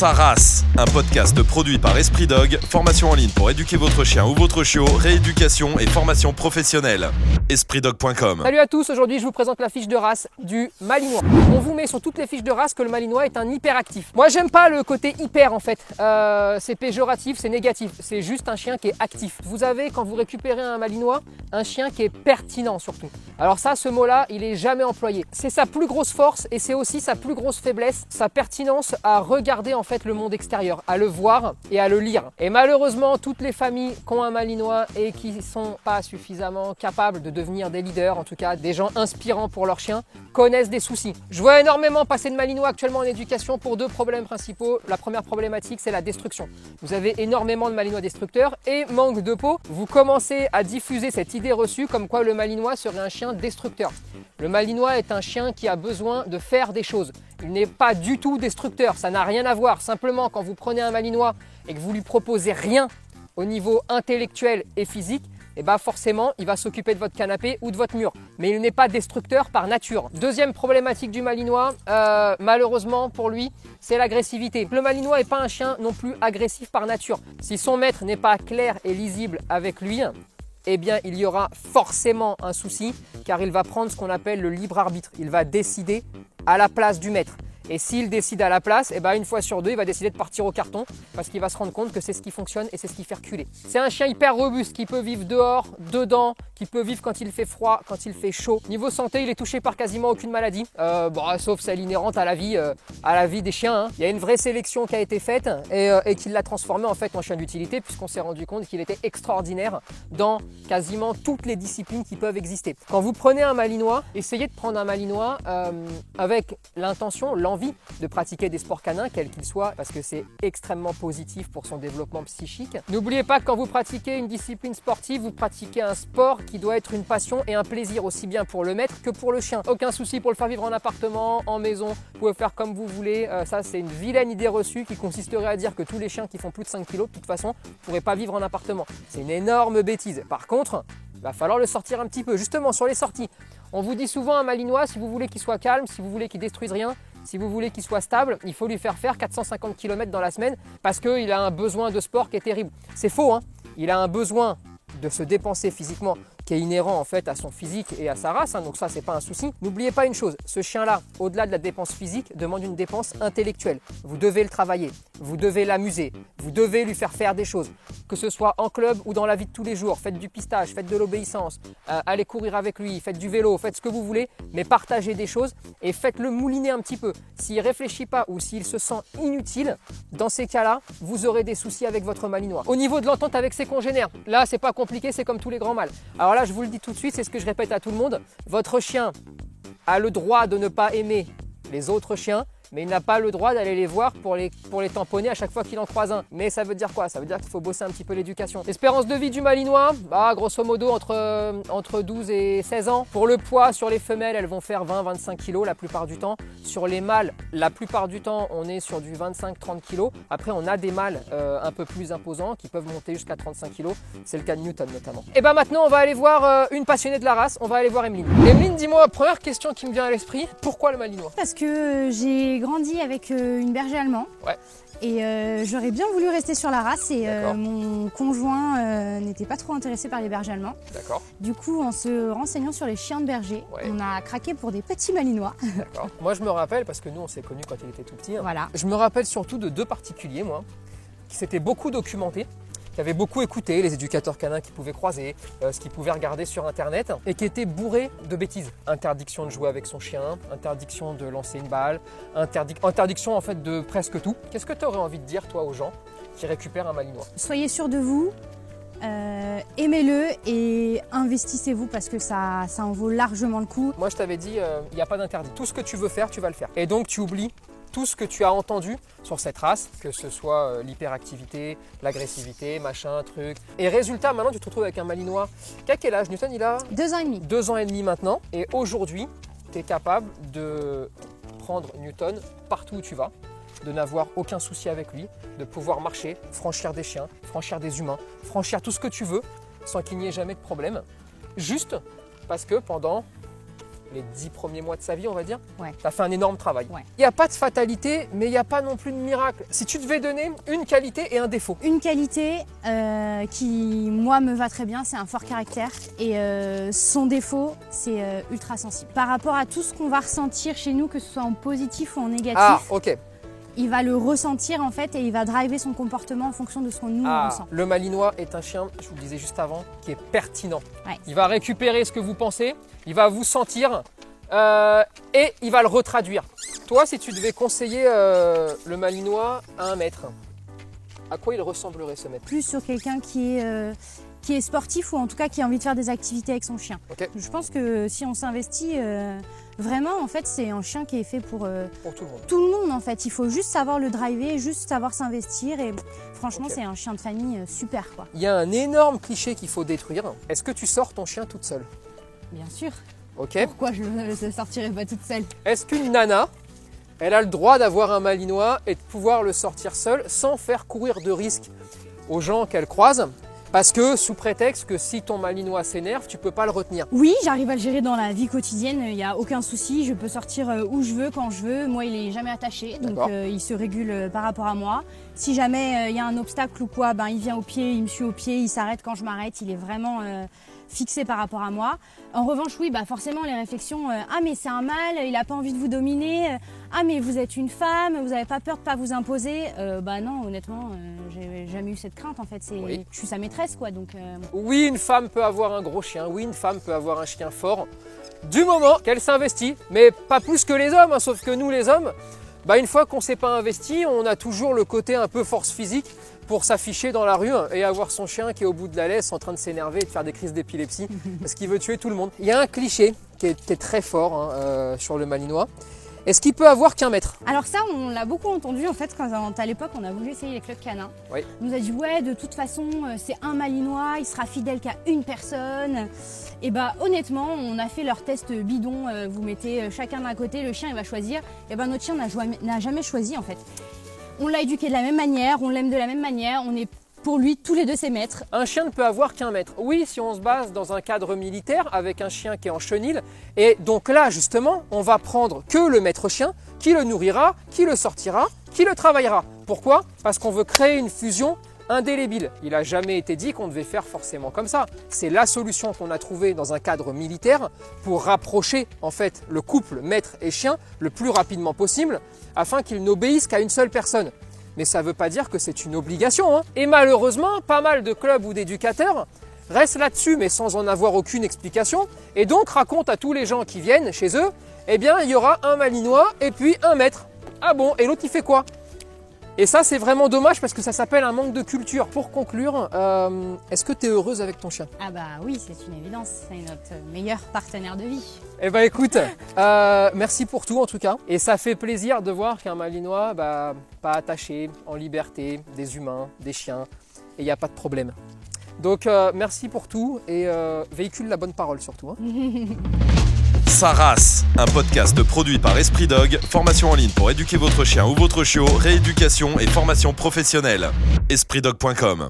sa race, un podcast produit par Esprit Dog, formation en ligne pour éduquer votre chien ou votre chiot, rééducation et formation professionnelle. EspritDog.com Salut à tous, aujourd'hui je vous présente la fiche de race du Malinois. On vous met sur toutes les fiches de race que le Malinois est un hyperactif. Moi j'aime pas le côté hyper en fait, Euh, c'est péjoratif, c'est négatif, c'est juste un chien qui est actif. Vous avez quand vous récupérez un Malinois, un chien qui est pertinent surtout. Alors ça, ce mot-là, il est jamais employé. C'est sa plus grosse force et c'est aussi sa plus grosse faiblesse, sa pertinence à regarder en fait le monde extérieur, à le voir et à le lire. Et malheureusement, toutes les familles qui ont un Malinois et qui sont pas suffisamment capables de devenir des leaders, en tout cas des gens inspirants pour leurs chiens, connaissent des soucis. Je vois énormément passer de Malinois actuellement en éducation pour deux problèmes principaux. La première problématique, c'est la destruction. Vous avez énormément de Malinois destructeurs et manque de peau, vous commencez à diffuser cette idée reçue comme quoi le Malinois serait un chien destructeur. Le Malinois est un chien qui a besoin de faire des choses. Il n'est pas du tout destructeur, ça n'a rien à voir. Simplement, quand vous prenez un Malinois et que vous lui proposez rien au niveau intellectuel et physique, et bah forcément, il va s'occuper de votre canapé ou de votre mur. Mais il n'est pas destructeur par nature. Deuxième problématique du Malinois, euh, malheureusement pour lui, c'est l'agressivité. Le Malinois n'est pas un chien non plus agressif par nature. Si son maître n'est pas clair et lisible avec lui, eh bien il y aura forcément un souci car il va prendre ce qu'on appelle le libre arbitre. Il va décider à la place du maître. Et s'il décide à la place, eh ben une fois sur deux, il va décider de partir au carton parce qu'il va se rendre compte que c'est ce qui fonctionne et c'est ce qui fait reculer. C'est un chien hyper robuste qui peut vivre dehors, dedans, qui peut vivre quand il fait froid, quand il fait chaud. Niveau santé, il est touché par quasiment aucune maladie, euh, bon, sauf celle inhérente à la vie, euh, à la vie des chiens. hein. Il y a une vraie sélection qui a été faite et, euh, et qui l'a transformé en fait en chien d'utilité puisqu'on s'est rendu compte qu'il était extraordinaire dans quasiment toutes les disciplines qui peuvent exister. Quand vous prenez un malinois, essayez de prendre un malinois avec l'intention, l'envie de pratiquer des sports canins, quels qu'ils soient, parce que c'est extrêmement positif pour son développement psychique. N'oubliez pas que quand vous pratiquez une discipline sportive, vous pratiquez un sport qui doit être une passion et un plaisir aussi bien pour le maître que pour le chien. Aucun souci pour le faire vivre en appartement, en maison, vous pouvez faire comme vous voulez. Euh, ça, c'est une vilaine idée reçue qui consisterait à dire que tous les chiens qui font plus de 5 kg, de toute façon, ne pourraient pas vivre en appartement. C'est une énorme bêtise. Par contre, il va falloir le sortir un petit peu. Justement, sur les sorties, on vous dit souvent un malinois, si vous voulez qu'il soit calme, si vous voulez qu'il détruise rien, si vous voulez qu'il soit stable, il faut lui faire faire 450 km dans la semaine parce qu'il a un besoin de sport qui est terrible. C'est faux, hein il a un besoin de se dépenser physiquement qui est inhérent en fait à son physique et à sa race, hein, donc ça c'est pas un souci. N'oubliez pas une chose, ce chien-là, au-delà de la dépense physique, demande une dépense intellectuelle. Vous devez le travailler, vous devez l'amuser, vous devez lui faire faire des choses, que ce soit en club ou dans la vie de tous les jours. Faites du pistage, faites de l'obéissance, euh, allez courir avec lui, faites du vélo, faites ce que vous voulez, mais partagez des choses et faites-le mouliner un petit peu. S'il réfléchit pas ou s'il se sent inutile, dans ces cas-là, vous aurez des soucis avec votre malinois. Au niveau de l'entente avec ses congénères, là c'est pas compliqué, c'est comme tous les grands mâles. Alors là, je vous le dis tout de suite, c'est ce que je répète à tout le monde. Votre chien a le droit de ne pas aimer les autres chiens, mais il n'a pas le droit d'aller les voir pour les, tamponner à chaque fois qu'il en croise un. Mais ça veut dire quoi? Ça veut dire qu'il faut bosser un petit peu l'éducation. L'espérance de vie du malinois, bah, grosso modo entre, euh, entre 12 et 16 ans. Pour le poids, sur les femelles, elles vont faire 20-25 kg la plupart du temps. Sur les mâles, la plupart du temps, on est sur du 25-30 kg. Après, on a des mâles euh, un peu plus imposants qui peuvent monter jusqu'à 35 kg. C'est le cas de Newton notamment. Et bah maintenant, on va aller voir euh, une passionnée de la race. On va aller voir Emeline. Emeline, dis-moi, première question qui me vient à l'esprit, pourquoi le malinois? Parce que j'ai grandi avec euh, une berger allemand. Ouais. Et euh, j'aurais bien voulu rester sur la race et euh, mon conjoint euh, n'était pas trop intéressé par les bergers allemands. D'accord, Du coup, en se renseignant sur les chiens de berger, Ouais. on a craqué pour des petits malinois. d'accord. Moi, je me rappelle, parce que nous, on s'est connus quand il était tout petit. hein. voilà. Je me rappelle surtout de deux particuliers, moi, qui s'étaient beaucoup documentés, qui avaient beaucoup écouté les éducateurs canins qu'ils pouvaient croiser, euh, ce qu'ils pouvaient regarder sur Internet, et qui étaient bourrés de bêtises. Interdiction de jouer avec son chien, interdiction de lancer une balle, interdic- interdiction en fait de presque tout. Qu'est-ce que tu aurais envie de dire, toi, aux gens qui récupèrent un malinois? Soyez sûr de vous, euh, aimez-le et investissez-vous parce que ça, ça en vaut largement le coup. Moi, je t'avais dit, euh, il n'y a pas d'interdit. Tout ce que tu veux faire, tu vas le faire. Et donc, tu oublies tout ce que tu as entendu sur cette race, que ce soit euh, l'hyperactivité, l'agressivité, machin, truc. Et résultat, maintenant, tu te retrouves avec un malinois. Quel âge Newton, il a Deux ans et demi. deux ans et demi maintenant. Et aujourd'hui, tu es capable de prendre Newton partout où tu vas, de n'avoir aucun souci avec lui, de pouvoir marcher, franchir des chiens, franchir des humains, franchir tout ce que tu veux sans qu'il n'y ait jamais de problème. Juste parce que pendant les 10 premiers mois de sa vie, on va dire, Ouais. tu as fait un énorme travail. Ouais. Il n'y a pas de fatalité, mais il n'y a pas non plus de miracle. Si tu devais donner une qualité et un défaut, Une qualité euh, qui, moi, me va très bien, c'est un fort caractère. Et euh, son défaut, c'est euh, ultra sensible. Par rapport à tout ce qu'on va ressentir chez nous, que ce soit en positif ou en négatif, ah, ok. Il va le ressentir en fait et il va driver son comportement en fonction de ce qu'on nous Ah, ressent. le malinois est un chien, je vous le disais juste avant, qui est pertinent. Ouais. Il va récupérer ce que vous pensez, il va vous sentir euh, et il va le retraduire. Toi, si tu devais conseiller euh, le malinois à un maître, à quoi il ressemblerait ce maître? Plus sur quelqu'un qui est, euh, qui est sportif ou en tout cas qui a envie de faire des activités avec son chien. Je pense que si on s'investit euh, vraiment, en fait, c'est un chien qui est fait pour euh, pour tout le monde tout le monde. En fait, il faut juste savoir le driver, juste savoir s'investir et franchement, c'est un chien de famille euh, super quoi. Il y a un énorme cliché qu'il faut détruire. Est-ce que tu sors ton chien toute seule? Bien sûr. Ok. Pourquoi je ne sortirais pas toute seule? Est-ce qu'une nana, elle a le droit d'avoir un malinois et de pouvoir le sortir seule sans faire courir de risques aux gens qu'elle croise? Parce que sous prétexte que si ton malinois s'énerve, tu peux pas le retenir. Oui, j'arrive à le gérer dans la vie quotidienne, il n'y a aucun souci, je peux sortir euh, où je veux, quand je veux. Moi, il est jamais attaché, donc euh, il se régule euh, par rapport à moi. Si jamais euh, il y a un obstacle ou quoi, ben, il vient au pied, il me suit au pied, il s'arrête quand je m'arrête, il est vraiment euh, fixé par rapport à moi. En revanche, oui, bah forcément, les réflexions, euh, ah mais c'est un mâle, il n'a pas envie de vous dominer, euh, ah mais vous êtes une femme, vous n'avez pas peur de pas vous imposer. Euh, bah non, honnêtement, j'ai jamais eu cette crainte en fait, c'est, Oui. je suis sa maîtresse quoi, donc... Oui, une femme peut avoir un gros chien, oui, une femme peut avoir un chien fort, du moment qu'elle s'investit, mais pas plus que les hommes, hein, sauf que nous les hommes, bah, une fois qu'on s'est pas investi, on a toujours le côté un peu force physique pour s'afficher dans la rue et avoir son chien qui est au bout de la laisse en train de s'énerver et de faire des crises d'épilepsie parce qu'il veut tuer tout le monde. Il y a un cliché qui était très fort hein, euh, sur le malinois. Est-ce qu'il peut avoir qu'un maître Alors ça, on l'a beaucoup entendu en fait quand à l'époque on a voulu essayer les clubs canins. Oui. On nous a dit ouais, de toute façon euh, c'est un malinois, il sera fidèle qu'à une personne. Et bah honnêtement, on a fait leur test bidon. euh, vous mettez chacun d'un côté, le chien il va choisir. Et ben notre chien n'a jamais choisi en fait. On l'a éduqué de la même manière, on l'aime de la même manière, on est pour lui tous les deux ses maîtres. Un chien ne peut avoir qu'un maître. Oui, si on se base dans un cadre militaire avec un chien qui est en chenil. Et donc là, justement, on va prendre que le maître chien qui le nourrira, qui le sortira, qui le travaillera. Pourquoi? Parce qu'on veut créer une fusion indélébile. Il n'a jamais été dit qu'on devait faire forcément comme ça. C'est la solution qu'on a trouvée dans un cadre militaire pour rapprocher en fait le couple maître et chien le plus rapidement possible afin qu'ils n'obéissent qu'à une seule personne. Mais ça ne veut pas dire que c'est une obligation. hein. Et malheureusement, pas mal de clubs ou d'éducateurs restent là-dessus, mais sans en avoir aucune explication, et donc racontent à tous les gens qui viennent chez eux, eh bien, il y aura un malinois et puis un maître. Ah bon, et l'autre il fait quoi? Et ça, c'est vraiment dommage parce que ça s'appelle un manque de culture. Pour conclure, euh, est-ce que tu es heureuse avec ton chien? Ah bah oui, c'est une évidence, c'est notre meilleur partenaire de vie. Eh ben écoute, euh, merci pour tout en tout cas. Et ça fait plaisir de voir qu'un malinois, bah, pas attaché, en liberté, des humains, des chiens, et il n'y a pas de problème. Donc euh, merci pour tout et véhicule la bonne parole surtout. hein. Sa race, un podcast produit par Esprit Dog, formation en ligne pour éduquer votre chien ou votre chiot, rééducation et formation professionnelle. EspritDog.com